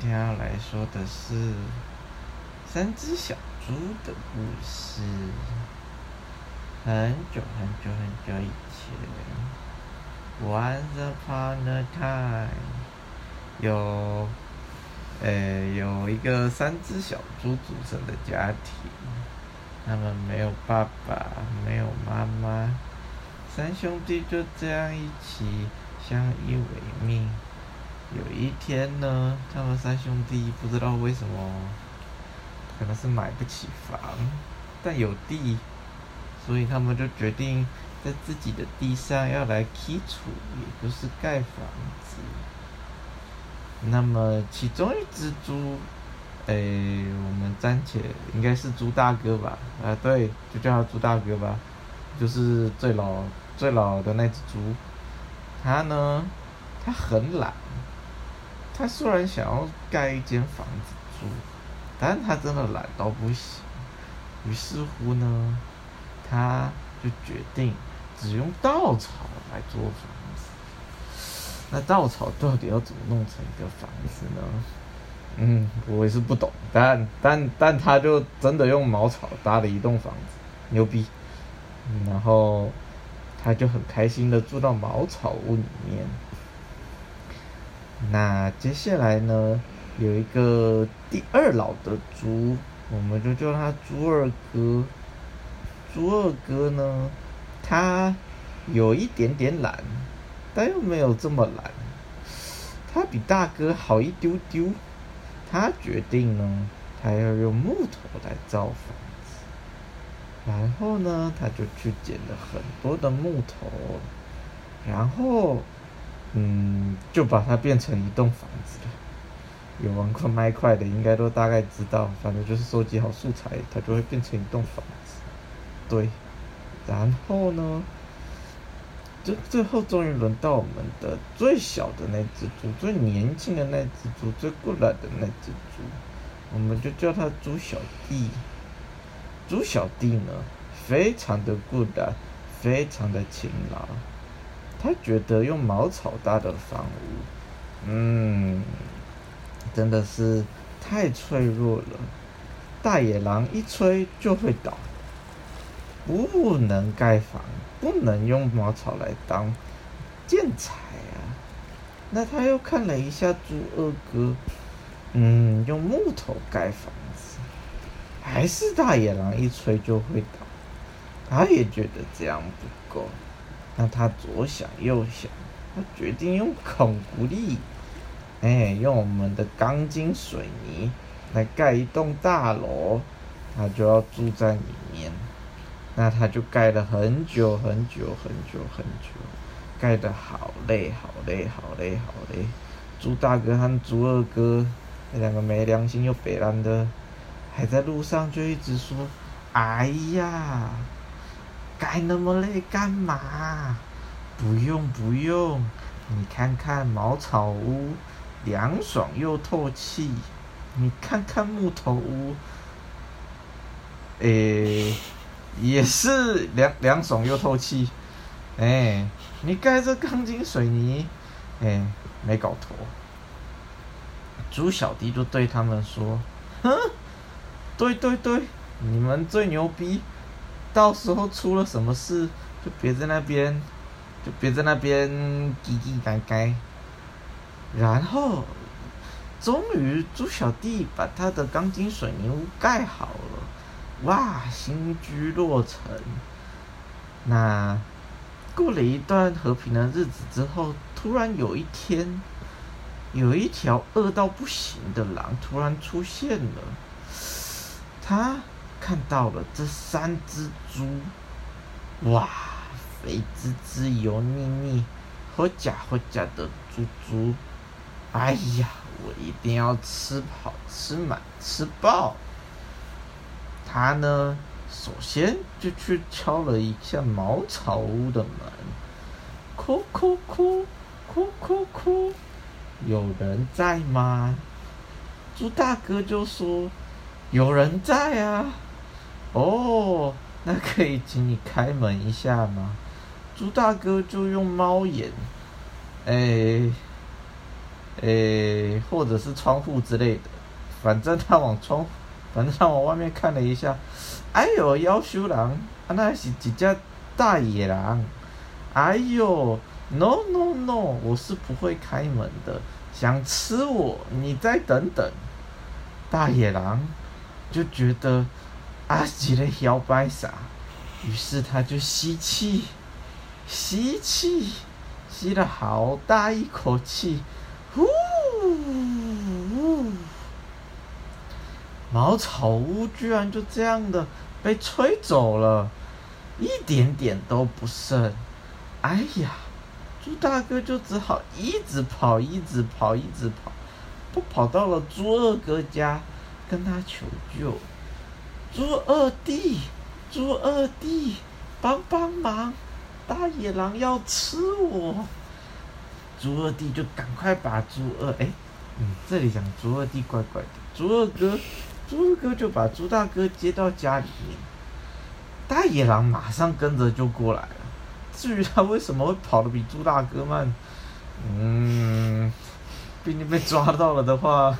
今天要来说的是三只小猪的故事。很久很久很久以前，Once upon a time，有，呃，有一个三只小猪组成的家庭，他们没有爸爸，没有妈妈，三兄弟就这样一起相依为命。有一天呢，他们三兄弟不知道为什么，可能是买不起房，但有地，所以他们就决定在自己的地上要来起厝，也就是盖房子。那么其中一只猪，诶，我们暂且应该是猪大哥吧？啊，对，就叫他猪大哥吧，就是最老最老的那只猪。他呢，他很懒。他虽然想要盖一间房子住，但他真的懒到不行。于是乎呢，他就决定只用稻草来做房子。那稻草到底要怎么弄成一个房子呢？嗯，我也是不懂。但但但他就真的用茅草搭了一栋房子，牛逼。然后他就很开心的住到茅草屋里面。那接下来呢，有一个第二老的猪，我们就叫他猪二哥。猪二哥呢，他有一点点懒，但又没有这么懒。他比大哥好一丢丢。他决定呢，他要用木头来造房子。然后呢，他就去捡了很多的木头，然后。嗯，就把它变成一栋房子了。有玩过麦块的，应该都大概知道，反正就是收集好素材，它就会变成一栋房子。对，然后呢，最最后终于轮到我们的最小的那只猪，最年轻的那只猪，最过来的那只猪，我们就叫它猪小弟。猪小弟呢，非常的 good，非常的勤劳。他觉得用茅草搭的房屋，嗯，真的是太脆弱了，大野狼一吹就会倒，不能盖房，不能用茅草来当建材啊。那他又看了一下猪二哥，嗯，用木头盖房子，还是大野狼一吹就会倒，他也觉得这样不够。那他左想右想，他决定用孔古力，哎，用我们的钢筋水泥来盖一栋大楼，他就要住在里面。那他就盖了很久很久很久很久，盖得好累好累好累好累。猪大哥和猪二哥那两个没良心又北烂的，还在路上就一直说：“哎呀！”盖那么累干嘛？不用不用，你看看茅草屋，凉爽又透气；你看看木头屋，诶，也是凉凉爽又透气。哎，你盖这钢筋水泥，哎，没搞头。猪小弟就对他们说：“哼，对对对，你们最牛逼。”到时候出了什么事，就别在那边，就别在那边叽叽喳喳。然后，终于猪小弟把他的钢筋水泥屋盖好了，哇，新居落成。那过了一段和平的日子之后，突然有一天，有一条饿到不行的狼突然出现了，他。看到了这三只猪，哇，肥滋滋、油腻腻、好假好假的猪猪，哎呀，我一定要吃饱、吃满、吃爆。他呢，首先就去敲了一下茅草屋的门，哭哭哭，哭哭哭，有人在吗？猪大哥就说：“有人在啊。”哦，那可以请你开门一下吗？猪大哥就用猫眼，哎，诶，或者是窗户之类的，反正他往窗，反正他往外面看了一下，哎呦，妖修狼，那是一只大野狼，哎呦，no no no，我是不会开门的，想吃我，你再等等。大野狼就觉得阿吉的小白伞，于是他就吸气，吸气，吸了好大一口气，呼，茅草屋居然就这样的被吹走了，一点点都不剩。哎呀，猪大哥就只好一直跑，一直跑，一直跑。都跑到了猪二哥家，跟他求救。猪二弟，猪二弟，帮帮忙！大野狼要吃我。猪二弟就赶快把猪二哎，嗯，这里讲猪二弟怪怪的。猪二哥，猪二哥就把猪大哥接到家里面。大野狼马上跟着就过来了。至于他为什么会跑得比猪大哥慢，嗯。毕竟被抓到了的话，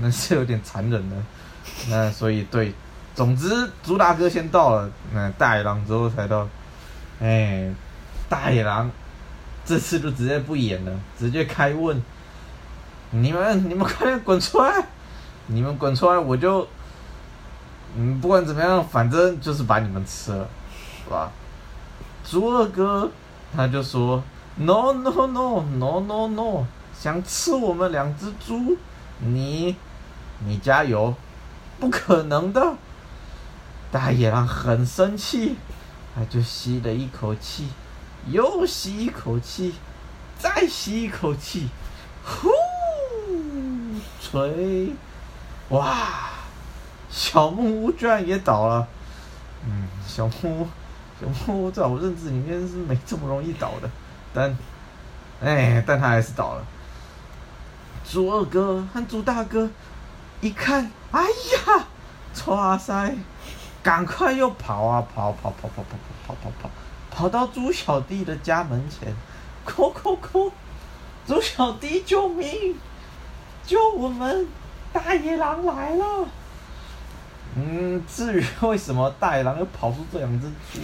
那是有点残忍的。那所以对，总之猪大哥先到了，那大野狼之后才到。哎，大野狼这次就直接不演了，直接开问：你们你们快点滚出来！你们滚出来，我就嗯不管怎么样，反正就是把你们吃了，是吧？猪二哥他就说：No no no no no no。想吃我们两只猪，你，你加油，不可能的。大野狼很生气，他就吸了一口气，又吸一口气，再吸一口气，呼，吹，哇，小木屋居然也倒了。嗯，小木屋，小木屋在我认知里面是没这么容易倒的，但，哎，但他还是倒了。猪二哥和猪大哥一看，哎呀，哇塞，赶快又跑啊跑跑跑跑跑跑跑跑跑，跑到猪小弟的家门前，哭哭哭，猪小弟救命，救我们，大野狼来了。嗯，至于为什么大野狼又跑出这两只猪，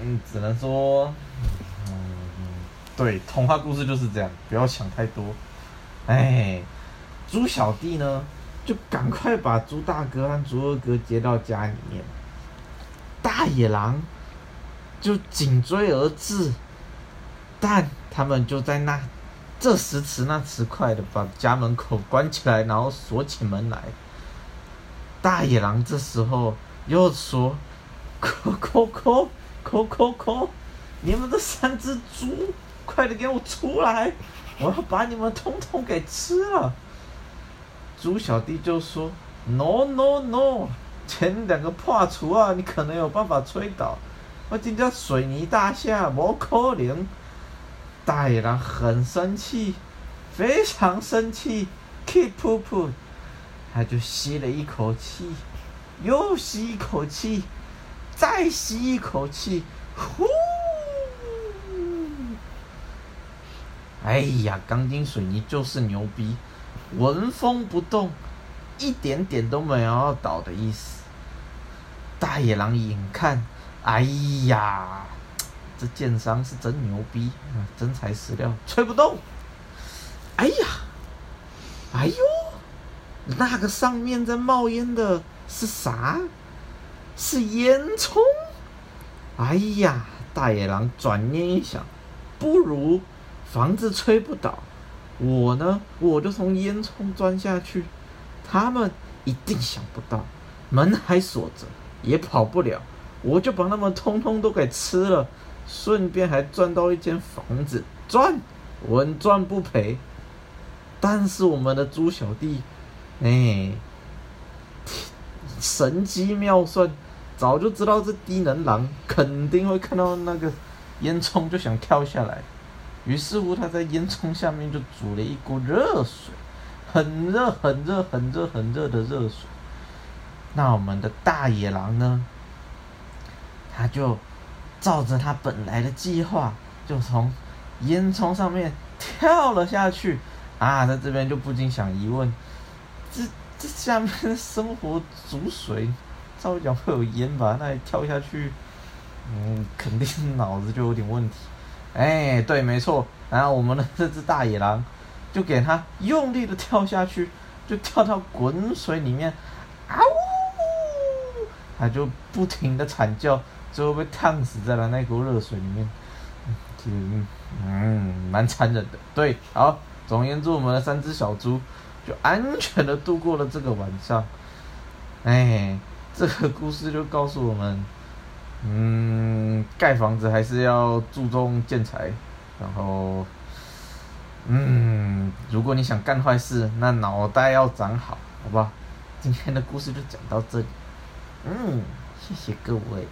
嗯，只能说，嗯，对，童话故事就是这样，不要想太多。哎，猪小弟呢，就赶快把猪大哥和猪二哥接到家里面。大野狼就紧追而至，但他们就在那这时迟那时快的把家门口关起来，然后锁起门来。大野狼这时候又说：“扣扣扣扣扣扣，你们这三只猪，快点给我出来！”我要把你们通通给吃了。猪小弟就说：“No No No，前两个破厨啊，你可能有办法吹倒。我今天水泥大厦，不可能。”大野狼很生气，非常生气，keep 噗噗，他就吸了一口气，又吸一口气，再吸一口气，呼。哎呀，钢筋水泥就是牛逼，纹风不动，一点点都没有要倒的意思。大野狼眼看，哎呀，这剑伤是真牛逼，真材实料，吹不动。哎呀，哎呦，那个上面在冒烟的是啥？是烟囱。哎呀，大野狼转念一想，不如。房子吹不倒，我呢，我就从烟囱钻下去。他们一定想不到，门还锁着，也跑不了。我就把他们通通都给吃了，顺便还赚到一间房子，赚，稳赚不赔。但是我们的猪小弟，哎，神机妙算，早就知道这低能狼肯定会看到那个烟囱就想跳下来。于是乎，他在烟囱下面就煮了一锅热水，很热、很热、很热、很热的热水。那我们的大野狼呢？他就照着他本来的计划，就从烟囱上面跳了下去。啊，在这边就不禁想疑问：这这下面生活煮水，照理讲会有烟吧？那跳下去，嗯，肯定脑子就有点问题。哎，对，没错。然后我们的这只大野狼，就给它用力的跳下去，就跳到滚水里面，啊呜！它就不停的惨叫，最后被烫死在了那锅热水里面。嗯，嗯，蛮残忍的。对，好。总而言之，我们的三只小猪就安全的度过了这个晚上。哎，这个故事就告诉我们，嗯，盖房子还是要注重建材。然后，嗯，如果你想干坏事，那脑袋要长好，好吧？今天的故事就讲到这里。嗯，谢谢各位。